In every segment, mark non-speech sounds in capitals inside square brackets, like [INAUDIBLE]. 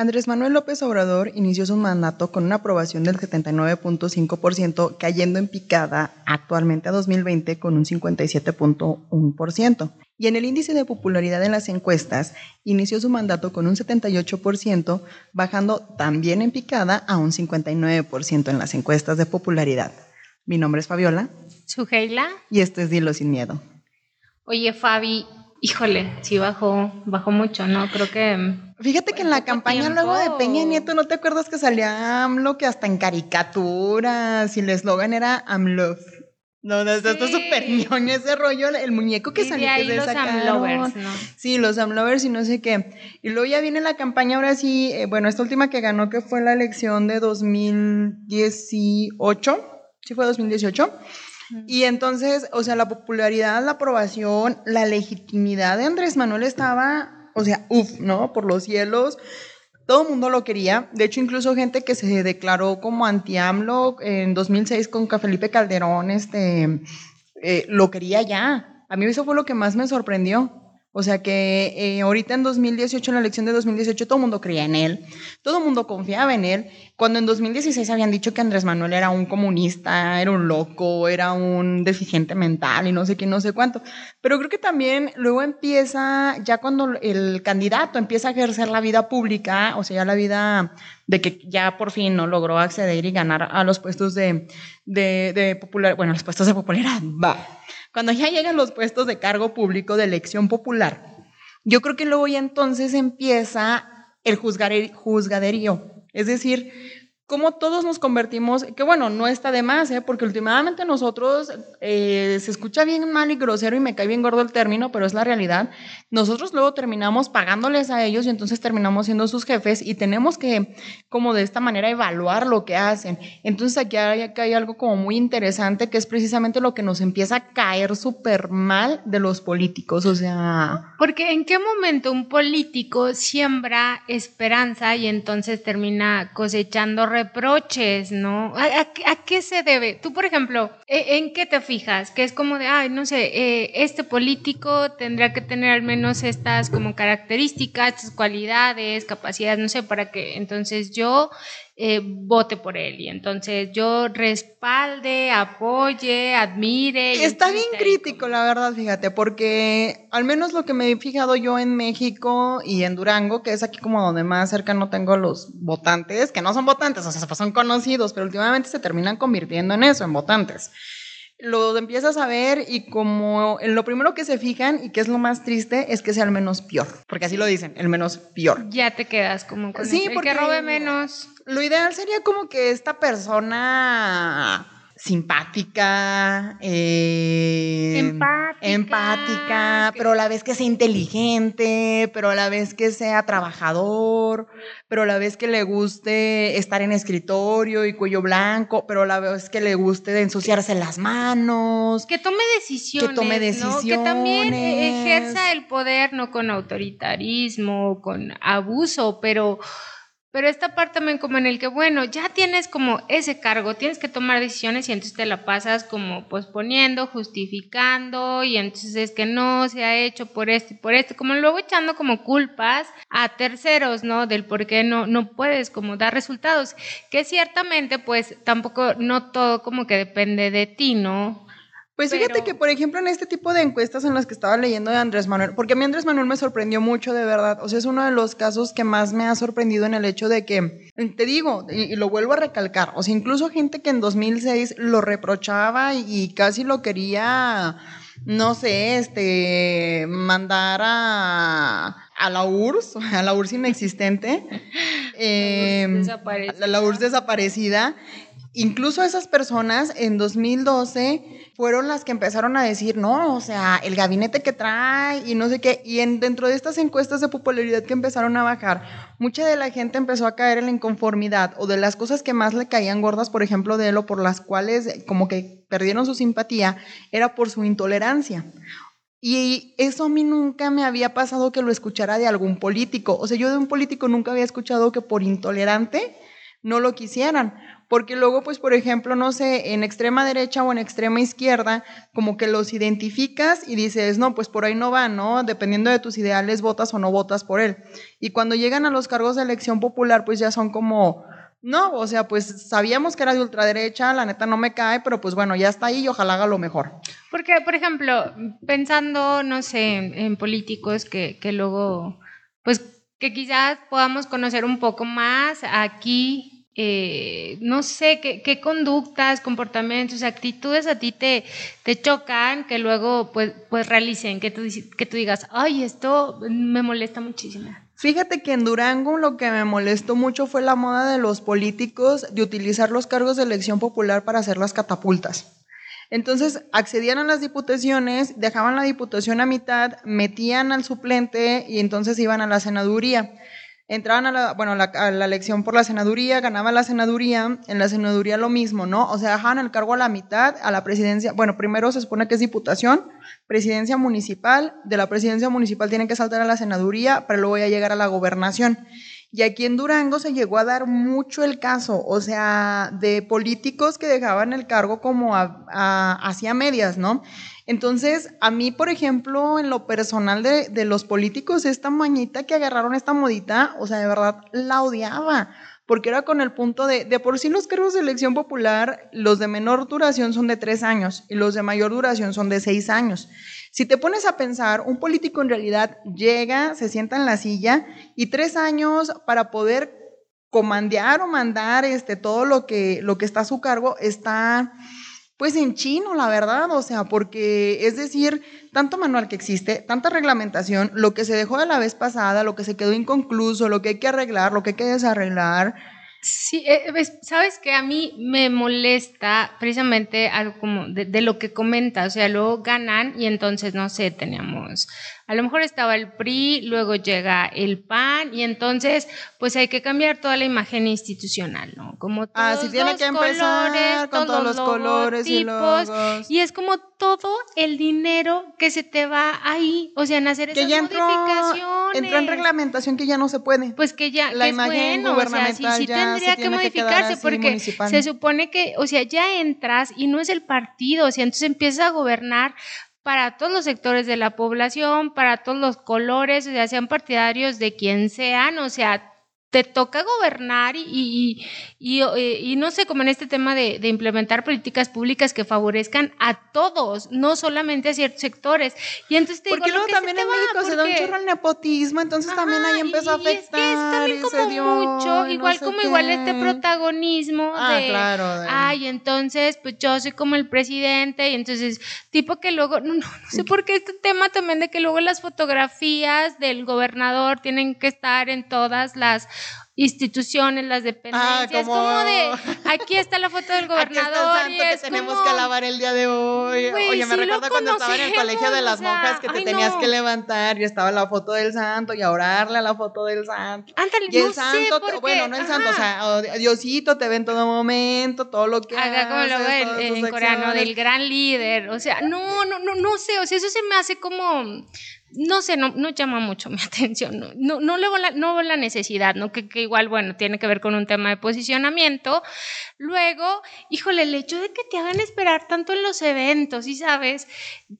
Andrés Manuel López Obrador inició su mandato con una aprobación del 79.5%, cayendo en picada actualmente a 2020 con un 57.1%. Y en el índice de popularidad en las encuestas, inició su mandato con un 78%, bajando también en picada a un 59% en las encuestas de popularidad. Mi nombre es Fabiola. Sugeila. Y esto es Dilo sin miedo. Oye, Fabi, híjole, sí bajó, bajó mucho, ¿no? Creo que Fíjate que en la campaña luego de Peña Nieto, ¿no te acuerdas que salía AMLO que hasta en caricaturas y el eslogan era AMLO? No, no, está súper ñoño ese rollo, el muñeco que salió que se los AMLovers, ¿no? Sí, los AMLovers y no sé qué. Y luego ya viene la campaña, ahora sí, eh, bueno, esta última que ganó, que fue la elección de 2018, ¿sí fue 2018? Y entonces, o sea, la popularidad, la aprobación, la legitimidad de Andrés Manuel estaba o sea, uff, ¿no? Por los cielos. Todo el mundo lo quería. De hecho, incluso gente que se declaró como anti-AMLO en 2006 con Felipe Calderón, este, eh, lo quería ya. A mí eso fue lo que más me sorprendió. O sea que eh, ahorita en 2018, en la elección de 2018, todo el mundo creía en él, todo el mundo confiaba en él, cuando en 2016 habían dicho que Andrés Manuel era un comunista, era un loco, era un deficiente mental y no sé qué, no sé cuánto. Pero creo que también luego empieza, ya cuando el candidato empieza a ejercer la vida pública, o sea, ya la vida de que ya por fin no logró acceder y ganar a los puestos de, de, de popular, bueno, los puestos de popularidad, va cuando ya llegan los puestos de cargo público de elección popular, yo creo que luego ya entonces empieza el juzgaderío. Es decir, cómo todos nos convertimos, que bueno, no está de más, ¿eh? porque últimamente nosotros, eh, se escucha bien mal y grosero y me cae bien gordo el término, pero es la realidad, nosotros luego terminamos pagándoles a ellos y entonces terminamos siendo sus jefes y tenemos que, como de esta manera, evaluar lo que hacen. Entonces aquí hay, aquí hay algo como muy interesante que es precisamente lo que nos empieza a caer súper mal de los políticos, o sea... Porque en qué momento un político siembra esperanza y entonces termina cosechando reproches, ¿no? ¿A, qué se debe? Tú, por ejemplo, ¿e, ¿en qué te fijas? Que es como de, ay, no sé, eh, este político tendría que tener al menos estas como características, estas cualidades, capacidades, no sé, para que entonces yo eh, vote por él y entonces yo respalde, apoye, admire. Está bien crítico, la verdad, fíjate, porque al menos lo que me he fijado yo en México y en Durango, que es aquí como donde más cerca no tengo los votantes, que no son votantes, o sea, son conocidos, pero últimamente se terminan convirtiendo en eso, en votantes lo empiezas a ver y como lo primero que se fijan y que es lo más triste es que sea el menos peor, porque así lo dicen, el menos peor. Ya te quedas como con sí, porque robe menos. Lo ideal sería como que esta persona simpática, eh, empática, empática, pero a la vez que sea inteligente, pero a la vez que sea trabajador, pero a la vez que le guste estar en escritorio y cuello blanco, pero a la vez que le guste ensuciarse las manos. Que tome decisiones. Que tome decisiones. Que también ejerza el poder, no con autoritarismo, con abuso, pero pero esta parte también como en el que, bueno, ya tienes como ese cargo, tienes que tomar decisiones y entonces te la pasas como posponiendo, justificando y entonces es que no se ha hecho por esto y por esto, como luego echando como culpas a terceros, ¿no? Del por qué no, no puedes como dar resultados, que ciertamente pues tampoco, no todo como que depende de ti, ¿no? Pues fíjate que, por ejemplo, en este tipo de encuestas en las que estaba leyendo de Andrés Manuel, porque a mí Andrés Manuel me sorprendió mucho, de verdad. O sea, es uno de los casos que más me ha sorprendido en el hecho de que, te digo, y, lo vuelvo a recalcar, o sea, incluso gente que en 2006 lo reprochaba y, casi lo quería, no sé, este, mandar a, a la URSS, [LAUGHS] a la URSS inexistente, eh, la URSS desaparecida. Incluso esas personas en 2012 fueron las que empezaron a decir, no, o sea, el gabinete que trae y no sé qué. Y en, dentro de estas encuestas de popularidad que empezaron a bajar, mucha de la gente empezó a caer en la inconformidad o de las cosas que más le caían gordas, por ejemplo, de él o por las cuales como que perdieron su simpatía, era por su intolerancia. Y eso a mí nunca me había pasado que lo escuchara de algún político. O sea, yo de un político nunca había escuchado que por intolerante no lo quisieran porque luego, pues, por ejemplo, no sé, en extrema derecha o en extrema izquierda, como que los identificas y dices, no, pues por ahí no va, ¿no? Dependiendo de tus ideales, votas o no votas por él. Y cuando llegan a los cargos de elección popular, pues ya son como, no, o sea, pues sabíamos que era de ultraderecha, la neta no me cae, pero pues bueno, ya está ahí y ojalá haga lo mejor. Porque, por ejemplo, pensando, no sé, en, políticos que, que luego, pues que quizás podamos conocer un poco más aquí, eh, no sé, qué, conductas, comportamientos, actitudes a ti te, te chocan, que luego pues, pues realicen, que tú, que tú digas, ay, esto me molesta muchísimo. Fíjate que en Durango lo que me molestó mucho fue la moda de los políticos de utilizar los cargos de elección popular para hacer las catapultas. Entonces accedían a las diputaciones, dejaban la diputación a mitad, metían al suplente y entonces iban a la senaduría. Entraban a la, bueno, a la elección por la senaduría, ganaban la senaduría, en la senaduría lo mismo, ¿no? O sea, dejaban el cargo a la mitad, a la presidencia, bueno, primero se supone que es diputación, presidencia municipal, de la presidencia municipal tienen que saltar a la senaduría, pero luego ya llegar a la gobernación. Y aquí en Durango se llegó a dar mucho el caso, o sea, de políticos que dejaban el cargo como hacia medias, ¿no? Entonces, a mí, por ejemplo, en lo personal de, de los políticos, esta mañita que agarraron esta modita, o sea, de verdad la odiaba porque era con el punto de, de por sí los cargos de elección popular, los de menor duración son de tres años y los de mayor duración son de seis años. Si te pones a pensar, un político en realidad llega, se sienta en la silla y tres años para poder comandear o mandar este, todo lo que, lo que está a su cargo está pues en chino, la verdad, o sea, porque es decir, tanto manual que existe, tanta reglamentación, lo que se dejó de la vez pasada, lo que se quedó inconcluso, lo que hay que arreglar, lo que hay que desarreglar, Sí, eh, sabes que a mí me molesta precisamente algo como de, de, lo que comenta, o sea, luego ganan y entonces, no sé, teníamos a lo mejor estaba el PRI, luego llega el PAN y entonces pues hay que cambiar toda la imagen institucional, ¿no? Como todos ah, tiene que colores, con todos los colores y logos. Y es como todo el dinero que se te va ahí, o sea, en hacer esas ya modificaciones. Entró en reglamentación que ya no se puede. Pues que ya la imagen gubernamental o sea, sí, tendría que modificarse porque se supone que, o sea, ya entras y no es el partido, o sea, entonces empiezas a gobernar para todos los sectores de la población, para todos los colores, o sea, sean partidarios de quien sean, o sea, te toca gobernar y, y, y, no sé, como en este tema de, implementar políticas públicas que favorezcan a todos, no solamente a ciertos sectores. Y entonces te Porque luego también en México se da un chorro el nepotismo, entonces también ahí empezó a afectar. Es también como mucho, igual como igual este protagonismo ah, de, claro, ay, entonces pues yo soy como el presidente y entonces tipo que luego, no, no, no sé por qué este tema también de que luego las fotografías del gobernador tienen que estar en todas las instituciones, las dependencias, ah, como... de aquí está la foto del gobernador [LAUGHS] aquí está el santo que tenemos que alabar el día de hoy. Oye, me recuerdo cuando estaba en el colegio de las monjas que te tenías que levantar y estaba la foto del santo y a orarle a la foto del santo. y el santo, bueno, no el santo, o sea, Diosito te ve en todo momento, todo lo que Haga como lo ve en coreano del gran líder, o sea, no, no, no, no sé, o sea, eso se me hace como no sé, no, no, llama mucho [LAUGHS] mi atención, no, no, no, veo la, no la necesidad, ¿no? Que, que, igual, bueno, tiene que ver con un tema de posicionamiento. Luego, híjole, el hecho de que te hagan esperar tanto en los eventos, ¿sí sabes?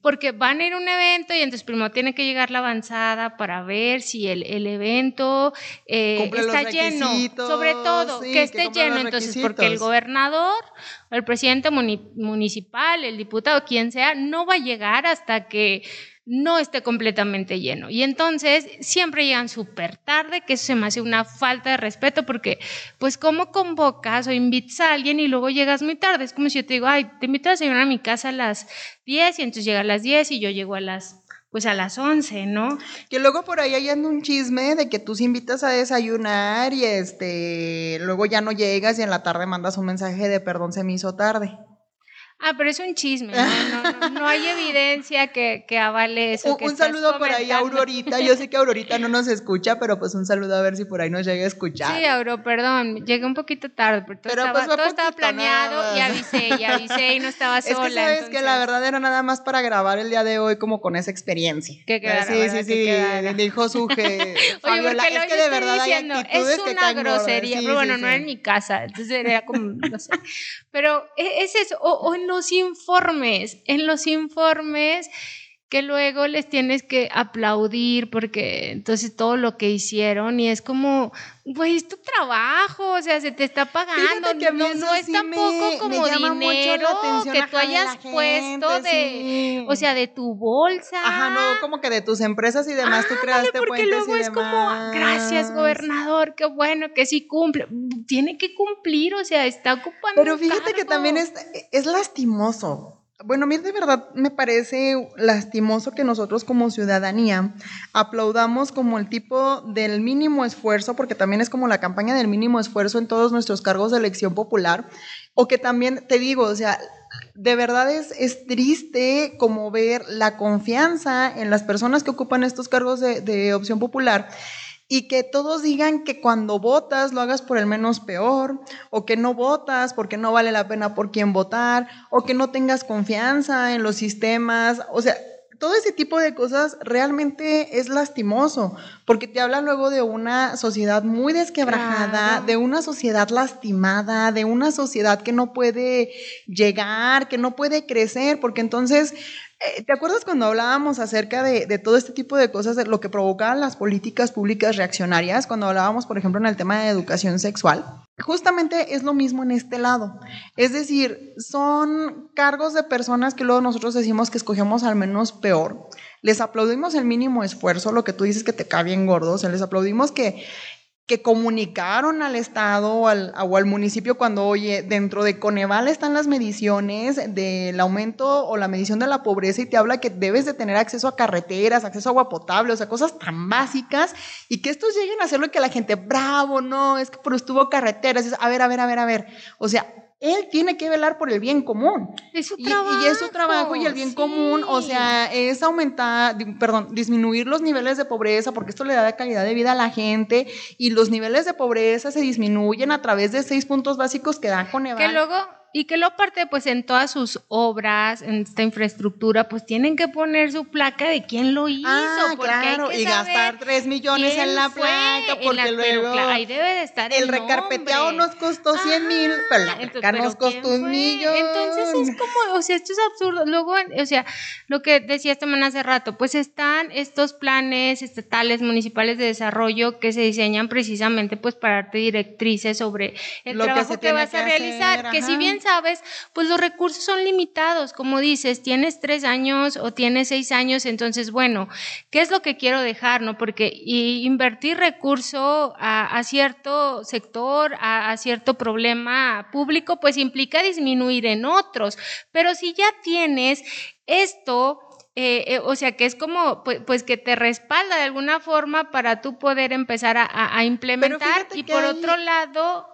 Porque van a ir a un evento y entonces primero tiene que llegar la avanzada para ver si el, el evento eh, está lleno, sobre todo, que esté lleno, entonces, porque el gobernador el presidente municipal, el diputado, quien sea, no va a llegar hasta que no esté completamente lleno. Y entonces siempre llegan súper tarde, que eso se me hace una falta de respeto porque pues cómo convocas o invitas a alguien y luego llegas muy tarde. Es como si yo te digo, ay, te invito a desayunar a mi casa a las 10 y entonces llega a las 10 y yo llego a las pues a las 11, ¿no? Que luego por ahí hay un chisme de que tú se invitas a desayunar y este luego ya no llegas y en la tarde mandas un mensaje de perdón se me hizo tarde. Ah, pero es un chisme, no, [LAUGHS] no, hay evidencia que, que avale eso. Un, saludo por ahí a Aurorita, yo sé que Aurorita no nos escucha, pero pues un saludo a ver si por ahí nos llega a escuchar. Sí, Auro, perdón, llegué un poquito tarde, pero todo, estaba, pues, todo estaba, planeado y avisé, y avisé y no estaba sola. [LAUGHS] Es que sabes que la verdad era nada más para grabar el día de hoy como con esa experiencia. Que quedara, Sí, sí, sí, dijo su [LAUGHS] Oye, Fabiola, es que de verdad diciendo, es una grosería, pero bueno, no era en mi casa, entonces era como, no sé. Pero e, es eso, o en los informes, en los informes que luego les tienes que aplaudir porque entonces todo lo que hicieron y es como, güey, es tu trabajo, o sea, se te está pagando, no, no es tampoco como dinero que tú hayas puesto de, o sea, de tu bolsa. Ajá, no, como que de tus empresas y demás tú creaste porque luego es como, gracias gobernador, qué bueno que sí cumple, tiene que cumplir, o sea, está ocupando Pero fíjate que también es, es lastimoso, bueno, a mí de verdad me parece lastimoso que nosotros como ciudadanía aplaudamos como el tipo del mínimo esfuerzo, porque también es como la campaña del mínimo esfuerzo en todos nuestros cargos de elección popular, o que también, te digo, o sea, de verdad es, es triste como ver la confianza en las personas que ocupan estos cargos de, de opción popular y que todos digan que cuando votas lo hagas por el menos peor, o que no votas porque no vale la pena por quién votar, o que no tengas confianza en los sistemas, o sea, todo ese tipo de cosas realmente es lastimoso, porque te habla luego de una sociedad muy desquebrajada, de una sociedad lastimada, de una sociedad que no puede llegar, que no puede crecer, porque entonces ¿Te acuerdas cuando hablábamos acerca de, todo este tipo de cosas, de lo que provocaban las políticas públicas reaccionarias, cuando hablábamos, por ejemplo, en el tema de educación sexual? Justamente es lo mismo en este lado. Es decir, son cargos de personas que luego nosotros decimos que escogemos al menos peor. Les aplaudimos el mínimo esfuerzo, lo que tú dices que te cae bien gordo, o les aplaudimos que que comunicaron al Estado o al, municipio cuando, oye, dentro de Coneval están las mediciones del aumento o la medición de la pobreza y te habla que debes de tener acceso a carreteras, acceso a agua potable, o sea, cosas tan básicas y que estos lleguen a hacerlo y que la gente, bravo, no, es que por estuvo carreteras, a ver, a ver, a ver, a ver, o sea, él tiene que velar por el bien común. Es su trabajo. Y, es su trabajo y el bien común, o sea, es aumentar, perdón, disminuir los niveles de pobreza, porque esto le da calidad de vida a la gente, y los niveles de pobreza se disminuyen a través de seis puntos básicos que da Coneval. Que luego y que lo aparte, pues en todas sus obras, en esta infraestructura, pues tienen que poner su placa de quién lo hizo. Ah, claro, y gastar 3 millones en la placa, porque luego ahí debe de estar el, recarpeteado nos costó 100 mil, pero la placa nos costó un millón. Entonces es como, o sea, esto es absurdo. Luego, o sea, lo que decía esta mañana hace rato, pues están estos planes estatales, municipales de desarrollo que se diseñan precisamente pues para darte directrices sobre el trabajo que, vas a realizar, que si bien sabes, pues los recursos son limitados. Como dices, tienes tres años o tienes seis años, entonces, bueno, ¿qué es lo que quiero dejar? no Porque invertir recurso a, cierto sector, a, cierto problema público, pues implica disminuir en otros. Pero si ya tienes esto, eh, eh, o sea, que es como, pues, pues, que te respalda de alguna forma para tú poder empezar a, implementar. Y por otro lado,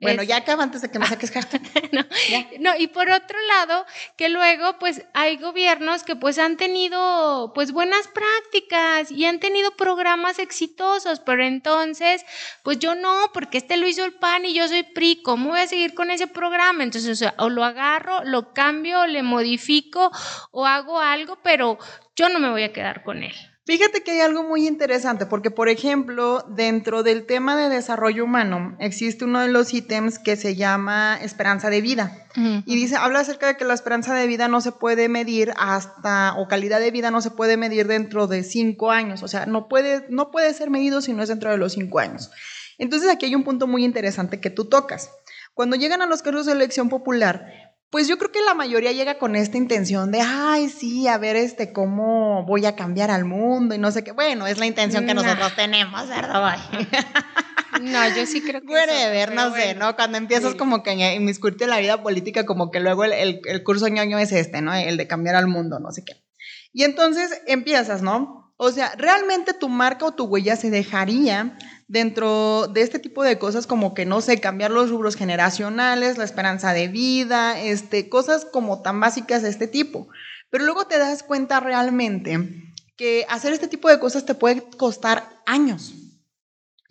bueno, ya acaba antes de que me saques [LAUGHS] carta. [LAUGHS] no, y por otro lado, que luego pues hay gobiernos que pues han tenido pues buenas prácticas y han tenido programas exitosos, pero entonces pues yo no, porque este lo hizo el PAN y yo soy PRI, ¿cómo voy a seguir con ese programa? Entonces, o, sea, o lo agarro, lo cambio, le modifico o hago algo, pero yo no me voy a quedar con él. Fíjate que hay algo muy interesante, porque por ejemplo, dentro del tema de desarrollo humano, existe uno de los ítems que se llama esperanza de vida. Y dice, habla acerca de que la esperanza de vida no se puede medir hasta, o calidad de vida no se puede medir dentro de cinco años. O sea, no puede, no puede ser medido si no es dentro de los cinco años. Entonces aquí hay un punto muy interesante que tú tocas. Cuando llegan a los cargos de elección popular, pues yo creo que la mayoría llega con esta intención de, ay, sí, a ver, este, cómo voy a cambiar al mundo y no sé qué. Bueno, es la intención que nosotros tenemos, ¿verdad? No, yo sí creo que. Bueno, de ver, no sé, ¿no? Cuando empiezas como que a inmiscuirte en la vida política, como que luego el, el curso ñoño es este, ¿no? El de cambiar al mundo, no sé qué. Y entonces empiezas, ¿no? O sea, realmente tu marca o tu huella se dejaría dentro de este tipo de cosas como que, no sé, cambiar los rubros generacionales, la esperanza de vida, este, cosas como tan básicas de este tipo. Pero luego te das cuenta realmente que hacer este tipo de cosas te puede costar años.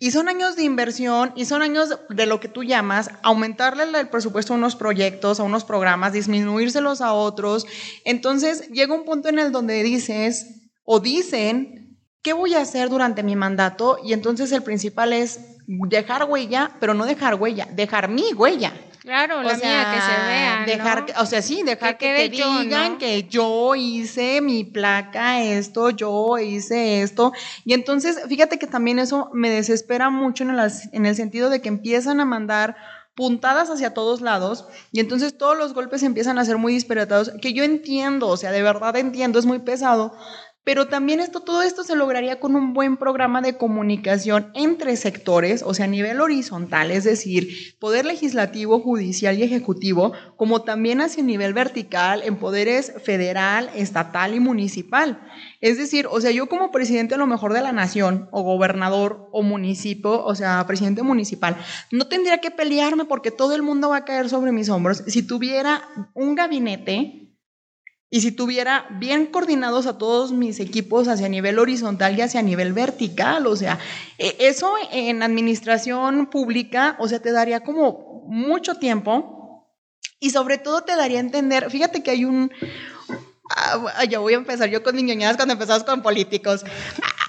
Y son años de inversión y son años de lo que tú llamas aumentarle el presupuesto a unos proyectos, a unos programas, disminuírselos a otros. Entonces llega un punto en el donde dices, o dicen, ¿qué voy a hacer durante mi mandato? Y entonces el principal es dejar huella, pero no dejar huella, dejar mi huella. Claro, la mía, que se vea. Dejar, o sea, sí, dejar que, digan que yo hice mi placa, esto, yo hice esto. Y entonces, fíjate que también eso me desespera mucho en el, en el sentido de que empiezan a mandar puntadas hacia todos lados y entonces todos los golpes empiezan a ser muy disparatados, que yo entiendo, o sea, de verdad entiendo, es muy pesado, pero también esto, todo esto se lograría con un buen programa de comunicación entre sectores, o sea, a nivel horizontal, es decir, poder legislativo, judicial y ejecutivo, como también hacia nivel vertical en poderes federal, estatal y municipal. Es decir, o sea, yo como presidente a lo mejor de la nación, o gobernador, o municipio, o sea, presidente municipal, no tendría que pelearme porque todo el mundo va a caer sobre mis hombros si tuviera un gabinete y si tuviera bien coordinados a todos mis equipos hacia nivel horizontal y hacia nivel vertical, o sea, e, eso en administración pública, o sea, te daría como mucho tiempo y sobre todo te daría a entender, fíjate que hay un, ah, ya voy a empezar yo con niñadas cuando empezamos con políticos.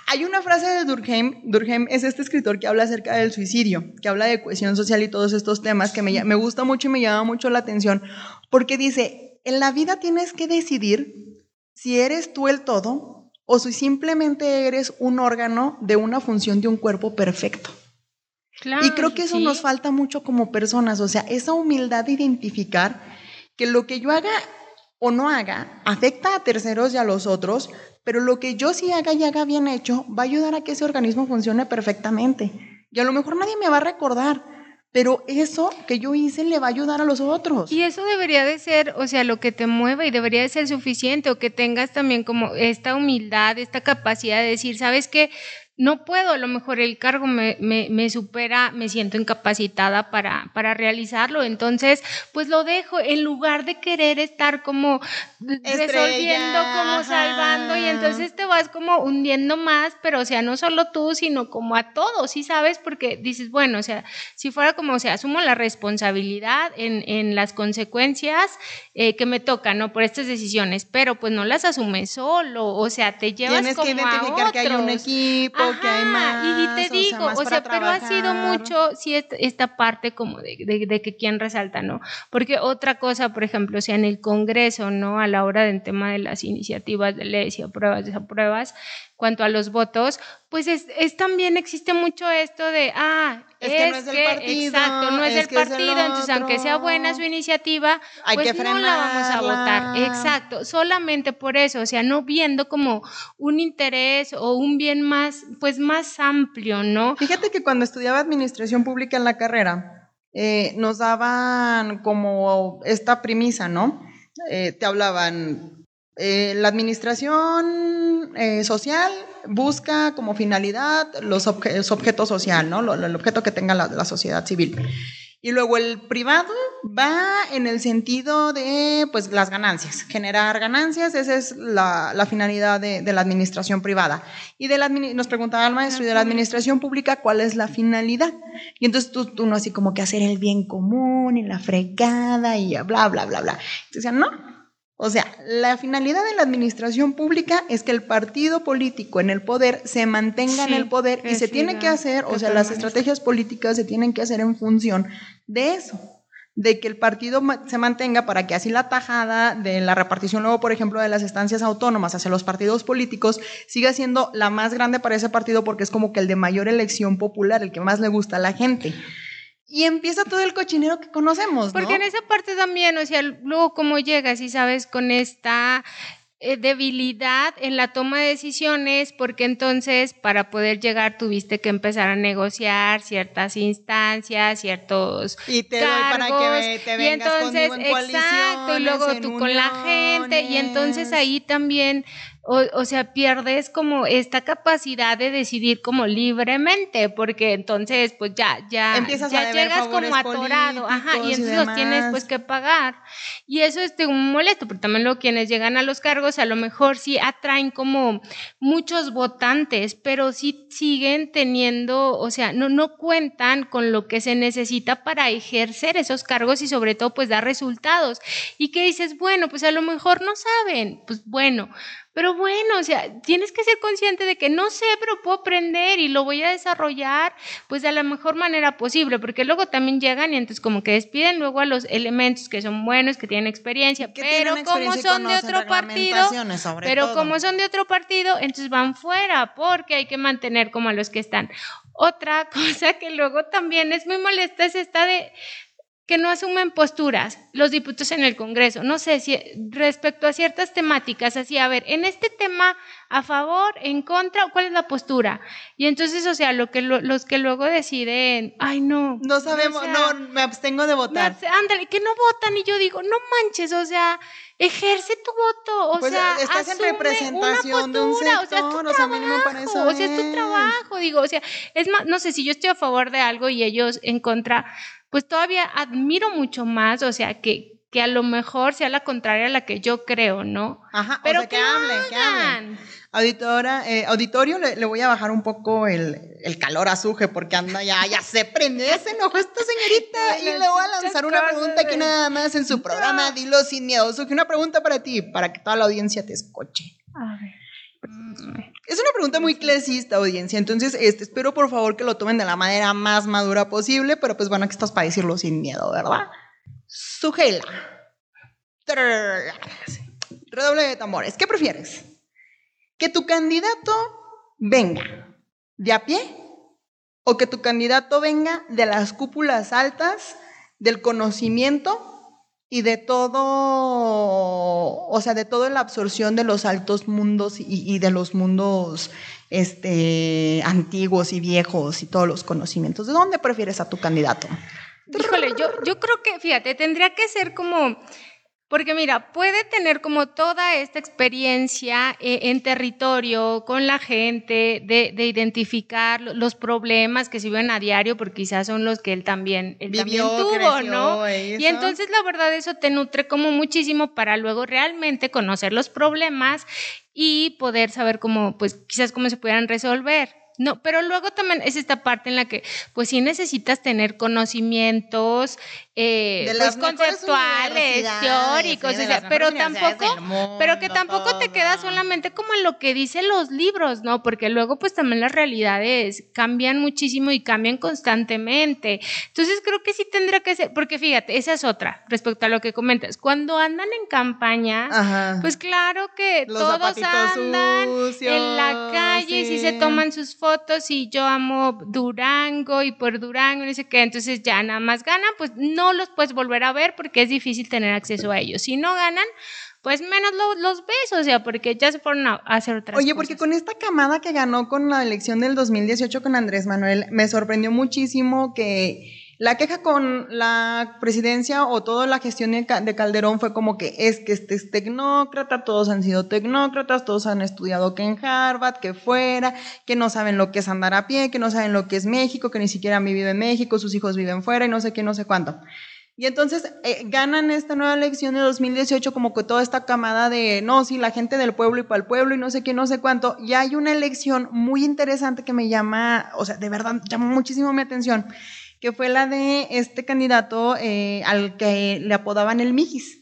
Hay una frase de Durkheim, Durkheim es este escritor que habla acerca del suicidio, que habla de cohesión social y todos estos temas que me, me gusta mucho y me llama mucho la atención, porque dice, en la vida tienes que decidir si eres tú el todo o si simplemente eres un órgano de una función de un cuerpo perfecto. y creo que eso nos falta mucho como personas, o sea, esa humildad de identificar que lo que yo haga o no haga afecta a terceros y a los otros, pero lo que yo sí haga y haga bien hecho va a ayudar a que ese organismo funcione perfectamente. Y a lo mejor nadie me va a recordar, pero eso que yo hice le va a ayudar a los otros. Y eso debería de ser, o sea, lo que te mueva y debería de ser suficiente o que tengas también como esta humildad, esta capacidad de decir, ¿sabes qué? No puedo, a lo mejor el cargo me, me, supera, me siento incapacitada para, para, realizarlo, entonces pues lo dejo en lugar de querer estar como resolviendo, como salvando y entonces te vas como hundiendo más, pero o sea, no solo tú, sino como a todos, ¿sí sabes? Porque dices, bueno, o sea, si fuera como, o sea, asumo la responsabilidad en, en las consecuencias eh, que me tocan, ¿no? Por estas decisiones, pero pues no las asumes solo, o sea, te llevas Tienes como que identificar que hay un equipo, que hay más. Y, te digo, o sea, pero ha sido mucho, sí, esta parte como de, de, que quien resalta, ¿no? Porque otra cosa, por ejemplo, o sea, en el Congreso, ¿no? A la hora del tema de las iniciativas de leyes y apruebas, desapruebas, cuanto a los votos, pues es, también existe mucho esto de, ah, es, que no es del partido. Exacto, no es, del partido, entonces aunque sea buena su iniciativa, pues no la vamos a votar. Exacto, solamente por eso, o sea, no viendo como un interés o un bien más, pues más amplio, ¿no? Fíjate que cuando estudiaba administración pública en la carrera, eh, nos daban como esta premisa, ¿no? Eh, te hablaban eh, la administración eh, social busca como finalidad los objetos social, ¿no? el objeto que tenga la, sociedad civil. Y luego el privado va en el sentido de pues, las ganancias, generar ganancias, esa es la, finalidad de, la administración privada. Y de la, nos preguntaba el maestro, ¿y de la administración pública cuál es la finalidad? Y entonces tú, tú no así como que hacer el bien común y la fregada y bla, bla, bla, bla. Entonces, no, o sea, la finalidad de la administración pública es que el partido político en el poder se mantenga en el poder y se tiene que hacer, o sea, las estrategias políticas se tienen que hacer en función de eso de que el partido se mantenga para que así la tajada de la repartición luego, por ejemplo, de las estancias autónomas hacia los partidos políticos siga siendo la más grande para ese partido porque es como que el de mayor elección popular, el que más le gusta a la gente. Y empieza todo el cochinero que conocemos, Porque en esa parte también, o sea, luego cómo llegas y sabes con esta eh, debilidad en la toma de decisiones, porque entonces para poder llegar tuviste que empezar a negociar ciertas instancias, ciertos y te cargos, para que te vengas y entonces, exacto, y luego tú con la gente, y entonces ahí también o, sea, pierdes como esta capacidad de decidir como libremente, porque entonces pues ya, ya, ya llegas como atorado, ajá, y entonces los tienes pues que pagar. Y eso es de un molesto, pero también lo quienes llegan a los cargos a lo mejor sí atraen como muchos votantes, pero sí siguen teniendo, o sea, no, no cuentan con lo que se necesita para ejercer esos cargos y sobre todo pues dar resultados. Y que dices, bueno, pues a lo mejor no saben, pues bueno, pero bueno, o sea, tienes que ser consciente de que no sé, pero puedo aprender y lo voy a desarrollar pues de la mejor manera posible, porque luego también llegan y entonces como que despiden luego a los elementos que son buenos, que tienen experiencia, pero como son de otro partido, pero como son de otro partido, entonces van fuera porque hay que mantener como a los que están. Otra [LAUGHS] cosa que luego también es muy molesta es esta de que no asumen posturas los diputados en el Congreso. No sé si respecto a ciertas temáticas, así, a ver, en este tema, a favor, en contra, ¿cuál es la postura? Y entonces, o sea, lo que los que luego deciden, ay, no. No sabemos, no, me abstengo de votar. ándale, que no votan y yo digo, no manches, o sea, ejerce tu voto, o pues, sea, estás en representación de un sector, o sea, tu trabajo, o sea, es tu trabajo, digo, o sea, es más, no sé si yo estoy a favor de algo y ellos en contra pues todavía admiro mucho más, o sea, que, que a lo mejor sea la contraria a la que yo creo, ¿no? Ajá, Pero o sea, que, hablen, que hablen. Auditora, eh, auditorio, le, voy a bajar un poco el, calor a Suje porque anda ya, ya se prende, ya se enojó esta señorita [LAUGHS] y le voy a lanzar una pregunta aquí nada más en su programa, dilo sin miedo. Suje, una pregunta para ti, para que toda la audiencia te escuche. A ver. Es una pregunta muy clasista, audiencia. Entonces, este, espero por favor que lo tomen de la manera más madura posible, pero pues bueno, que estás para decirlo sin miedo, ¿verdad? Sujela. Redoble de tambores. ¿Qué prefieres? ¿Que tu candidato venga de a pie o que tu candidato venga de las cúpulas altas del conocimiento y de todo, o sea, de toda la absorción de los altos mundos y, de los mundos este, antiguos y viejos y todos los conocimientos. ¿De dónde prefieres a tu candidato? Híjole, yo, yo creo que, fíjate, tendría que ser como porque mira, puede tener como toda esta experiencia eh, en territorio, con la gente, de, identificar los problemas que se viven a diario, porque quizás son los que él también, él también tuvo, ¿no? Y entonces la verdad eso te nutre como muchísimo para luego realmente conocer los problemas y poder saber cómo, pues quizás cómo se pudieran resolver. No, pero luego también es esta parte en la que, pues sí necesitas tener conocimientos eh, pues, conceptuales, teóricos, pero tampoco, pero que tampoco te queda solamente como en lo que dicen los libros, ¿no? Porque luego pues también las realidades cambian muchísimo y cambian constantemente. Entonces creo que sí tendría que ser, porque fíjate, esa es otra respecto a lo que comentas. Cuando andan en campaña, pues claro que todos andan en la calle y si se toman sus fotos y yo amo Durango y por Durango, no sé qué, entonces ya nada más ganan, pues no los puedes volver a ver porque es difícil tener acceso a ellos. Si no ganan, pues menos los ves, o sea, porque ya se fueron a hacer otras Oye, porque con esta camada que ganó con la elección del 2018 con Andrés Manuel, me sorprendió muchísimo que la queja con la presidencia o toda la gestión de Calderón fue como que es que este es tecnócrata, todos han sido tecnócratas, todos han estudiado que en Harvard, que fuera, que no saben lo que es andar a pie, que no saben lo que es México, que ni siquiera han vivido en México, sus hijos viven fuera y no sé qué, no sé cuánto. Y entonces eh, ganan esta nueva elección de 2018 como que toda esta camada de, no, sí, la gente del pueblo y para el pueblo y no sé qué, no sé cuánto. Y hay una elección muy interesante que me llama, o sea, de verdad, llama muchísimo mi atención que fue la de este candidato eh, al que le apodaban el Mijis.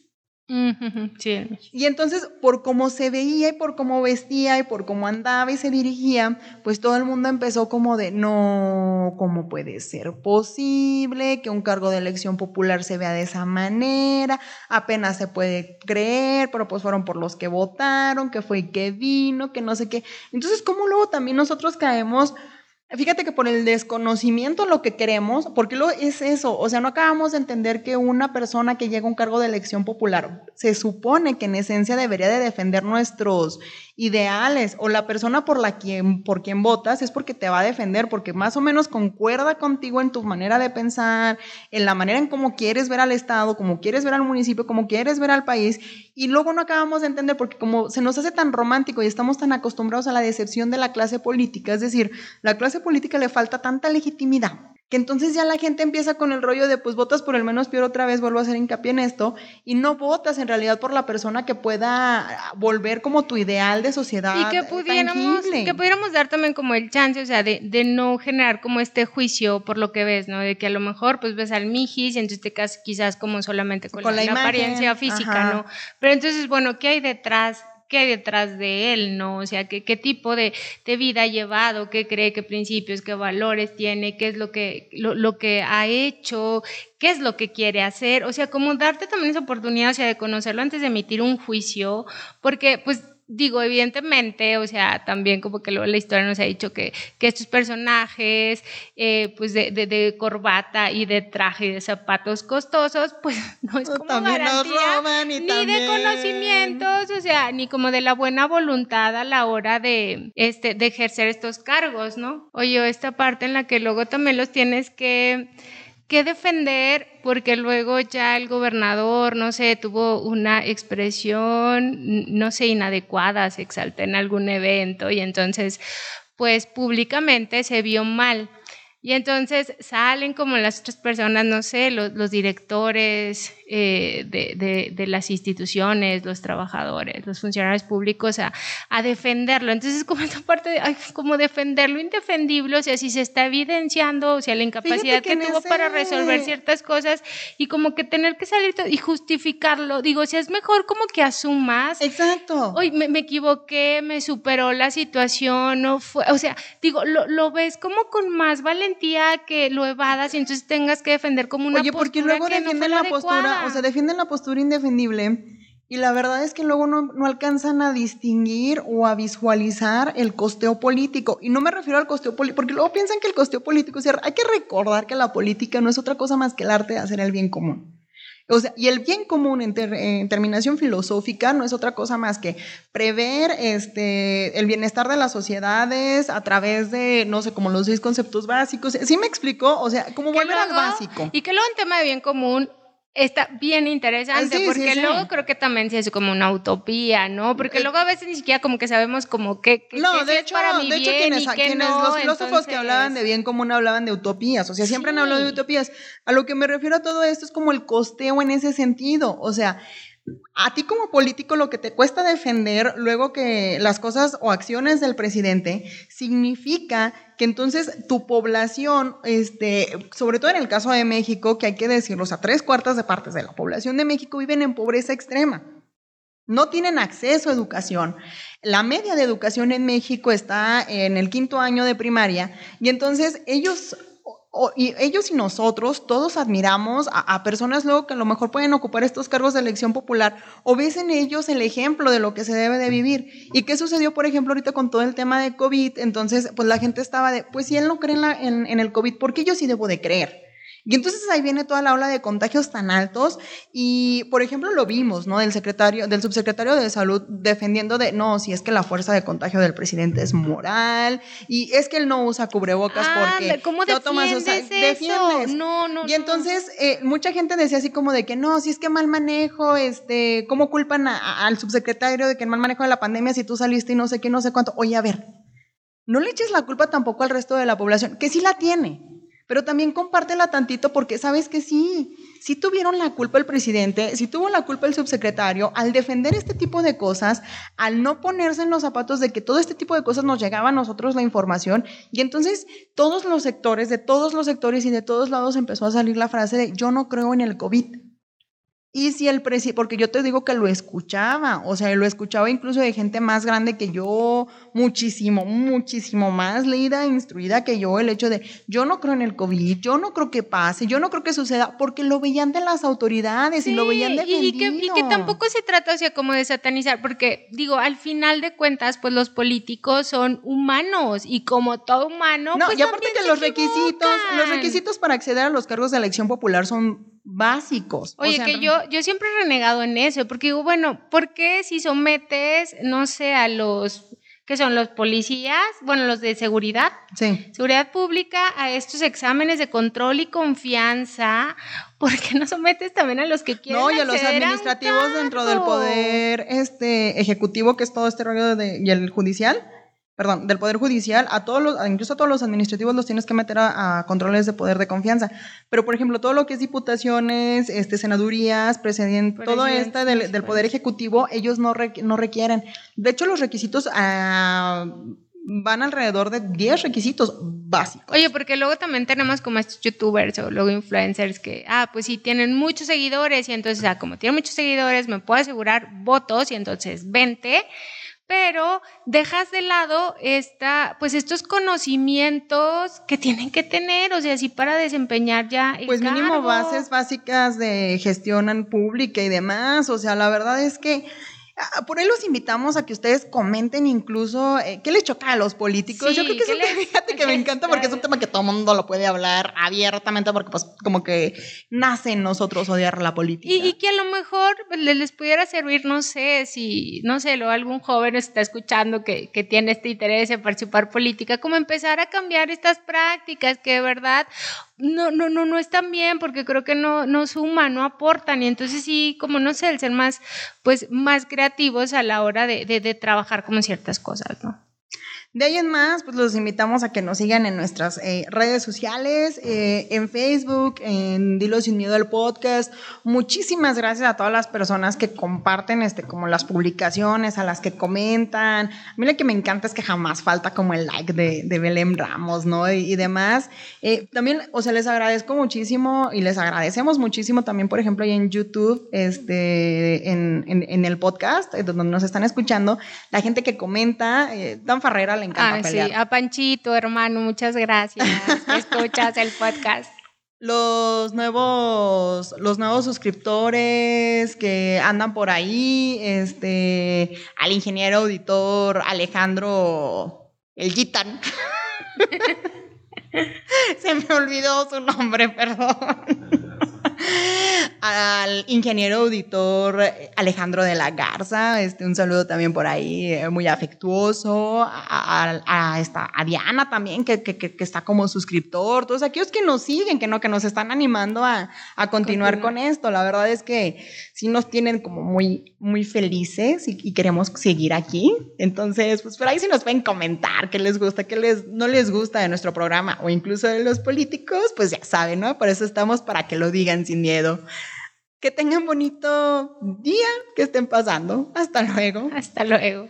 Sí, y entonces, por cómo se veía y por cómo vestía y por cómo andaba y se dirigía, pues todo el mundo empezó como de, no, ¿cómo puede ser posible que un cargo de elección popular se vea de esa manera? Apenas se puede creer, pero pues fueron por los que votaron, que fue y que vino, que no sé qué. Entonces, ¿cómo luego también nosotros caemos Fíjate que por el desconocimiento lo que queremos, porque lo es eso, o sea, no acabamos de entender que una persona que llega a un cargo de elección popular se supone que en esencia debería de defender nuestros ideales o la persona por la quien por quien votas es porque te va a defender, porque más o menos concuerda contigo en tu manera de pensar, en la manera en cómo quieres ver al estado, cómo quieres ver al municipio, cómo quieres ver al país y luego no acabamos de entender porque como se nos hace tan romántico y estamos tan acostumbrados a la decepción de la clase política, es decir, la clase política le falta tanta legitimidad que entonces ya la gente empieza con el rollo de pues votas por el menos peor otra vez, vuelvo a hacer hincapié en esto, y no votas en realidad por la persona que pueda volver como tu ideal de sociedad. Y que pudiéramos, que pudiéramos dar también como el chance, o sea, de, de, no generar como este juicio por lo que ves, ¿no? De que a lo mejor pues ves al mijis y entonces te quedas quizás como solamente con, la, apariencia física, ¿no? Pero entonces, bueno, ¿qué hay detrás qué detrás de él, ¿no? O sea, qué, qué tipo de, de, vida ha llevado, qué cree, qué principios, qué valores tiene, qué es lo que, lo, lo, que ha hecho, qué es lo que quiere hacer. O sea, como darte también esa oportunidad, o sea, de conocerlo antes de emitir un juicio, porque pues digo, evidentemente, o sea, también como que luego la historia nos ha dicho que, que estos personajes, eh, pues de, de, corbata y de traje y de zapatos costosos, pues [LAUGHS] no es como garantía ni de conocimientos, o sea, ni como de la buena voluntad a la hora de, este, de ejercer estos cargos, ¿no? Oye, esta parte en la que luego también los tienes que que defender porque luego ya el gobernador, no sé, tuvo una expresión, no sé, inadecuada, se exaltó en algún evento y entonces, pues públicamente se vio mal. Y entonces salen como las otras personas, no sé, los, los directores eh, de, de, de, las instituciones, los trabajadores, los funcionarios públicos a, a defenderlo. Entonces, como esta parte de, ay, como defender lo indefendible, o sea, si se está evidenciando, o sea, la incapacidad que, tuvo para resolver ciertas cosas y como que tener que salir y justificarlo, digo, si es mejor como que asumas. Exacto. Hoy me, me, equivoqué, me superó la situación, no fue, o sea, digo, lo, lo ves como con más valentía que lo evadas y entonces tengas que defender como una Oye, porque luego defienden la, postura, o sea, defienden la postura indefendible y la verdad es que luego no, no, alcanzan a distinguir o a visualizar el costeo político. Y no me refiero al costeo político, porque luego piensan que el costeo político, o sea, hay que recordar que la política no es otra cosa más que el arte de hacer el bien común. O sea, y el bien común en, terminación filosófica no es otra cosa más que prever este, el bienestar de las sociedades a través de, no sé, como los seis conceptos básicos. ¿Sí me explicó? O sea, como volver al básico. Y que luego en tema de bien común Está bien interesante, porque luego creo que también se hace como una utopía, ¿no? Porque eh, luego a veces ni siquiera como que sabemos como qué, no, de hecho, para mi de hecho, quienes, los filósofos que hablaban de bien común hablaban de utopías, o sea, siempre han hablado de utopías. A lo que me refiero a todo esto es como el costeo en ese sentido, o sea, a ti como político lo que te cuesta defender luego que las cosas o acciones del presidente significa que entonces tu población, este, sobre todo en el caso de México, que hay que decirlo, o sea, tres cuartas de partes de la población de México viven en pobreza extrema. No tienen acceso a educación. La media de educación en México está en el quinto año de primaria y entonces ellos y ellos y nosotros todos admiramos a, personas luego que a lo mejor pueden ocupar estos cargos de elección popular o ves en ellos el ejemplo de lo que se debe de vivir. ¿Y qué sucedió, por ejemplo, ahorita con todo el tema de COVID? Entonces, pues la gente estaba de, pues si él no cree en, en, en el COVID, ¿por qué yo sí debo de creer? Y entonces ahí viene toda la ola de contagios tan altos y, por ejemplo, lo vimos, ¿no? Del secretario, del subsecretario de salud defendiendo de, no, si es que la fuerza de contagio del presidente es moral y es que él no usa cubrebocas ah, porque... ¿Cómo defiendes, eso? No, no, Y entonces eh, mucha gente decía así como de que no, si es que mal manejo, este, ¿cómo culpan al subsecretario de que el mal manejo de la pandemia si tú saliste y no sé qué, no sé cuánto? Oye, a ver, no le eches la culpa tampoco al resto de la población, que sí la tiene pero también compártela tantito porque sabes que sí, sí tuvieron la culpa el presidente, sí tuvo la culpa el subsecretario al defender este tipo de cosas, al no ponerse en los zapatos de que todo este tipo de cosas nos llegaba a nosotros la información y entonces todos los sectores, de todos los sectores y de todos lados empezó a salir la frase de yo no creo en el COVID. Y si el presidente, porque yo te digo que lo escuchaba, o sea, lo escuchaba incluso de gente más grande que yo, muchísimo, muchísimo más leída e instruida que yo, el hecho de, yo no creo en el COVID, yo no creo que pase, yo no creo que suceda, porque lo veían de las autoridades y lo veían defendido. Y que, y que tampoco se trata, o sea, como de satanizar, porque digo, al final de cuentas, pues los políticos son humanos y como todo humano, no, pues y aparte que los requisitos, los requisitos para acceder a los cargos de elección popular son básicos. Oye, que yo, yo siempre he renegado en eso, porque digo, bueno, ¿por qué si sometes, no sé, a los que son los policías, bueno, los de seguridad, sí. seguridad pública, a estos exámenes de control y confianza, ¿por qué no sometes también a los que quieren No, y a los administrativos dentro del poder este ejecutivo, que es todo este rollo de, y el judicial? Perdón, del Poder Judicial, a todos los, incluso a todos los administrativos los tienes que meter a, controles de poder de confianza. Pero, por ejemplo, todo lo que es diputaciones, este, senadurías, presidente, todo esto del, del, Poder Ejecutivo, ellos no, no requieren. De hecho, los requisitos ah, van alrededor de 10 requisitos básicos. Oye, porque luego también tenemos como estos youtubers o luego influencers que, ah, pues sí, tienen muchos seguidores y entonces, ah, como tienen muchos seguidores, me puedo asegurar votos y entonces 20 pero dejas de lado esta, pues estos conocimientos que tienen que tener, o sea, así para desempeñar ya. El pues mínimo bases básicas de gestión pública y demás, o sea, la verdad es que por ahí los invitamos a que ustedes comenten incluso eh, qué les choca a los políticos. Yo creo que es fíjate que me [LAUGHS] encanta porque es un tema que todo el mundo lo puede hablar abiertamente porque pues como que nace en nosotros odiar la política. Y, que a lo mejor les, pudiera servir, no sé, si, no sé, lo, algún joven está escuchando que, que tiene este interés en participar política, como empezar a cambiar estas prácticas que de verdad no, no, no, no están bien porque creo que no, no suman, no aportan. Y entonces sí, como no sé, el ser más, pues, más creativos a la hora de, de, de trabajar como ciertas cosas, ¿no? De ahí en más, pues los invitamos a que nos sigan en nuestras eh, redes sociales, eh, en Facebook, en Dilo Sin Miedo al podcast. Muchísimas gracias a todas las personas que comparten este, como las publicaciones, a las que comentan. A mí lo que me encanta es que jamás falta como el like de, de Belén Ramos, ¿no? Y, demás. Eh, también, o sea, les agradezco muchísimo y les agradecemos muchísimo también, por ejemplo, ahí en YouTube, este, en, en, en el podcast, donde nos están escuchando, la gente que comenta, tan farrera le encanta Sí, a Panchito, hermano, muchas gracias. [LAUGHS] Escuchas el podcast. Los nuevos, los nuevos suscriptores que andan por ahí, este, al ingeniero auditor Alejandro El Gitan. [LAUGHS] [LAUGHS] Se me olvidó su nombre, perdón al ingeniero auditor Alejandro de la Garza, este, un saludo también por ahí, eh, muy afectuoso, a, esta, a Diana también, que, que, está como suscriptor, todos aquellos que nos siguen, que no, que nos están animando a, continuar. con esto. La verdad es que sí nos tienen como muy, muy felices y, queremos seguir aquí. Entonces, pues por ahí sí nos pueden comentar qué les gusta, qué les, no les gusta de nuestro programa o incluso de los políticos, pues ya saben, ¿no? Por eso estamos para que lo digan sin miedo. Que tengan bonito día, que estén pasando. Hasta luego. Hasta luego.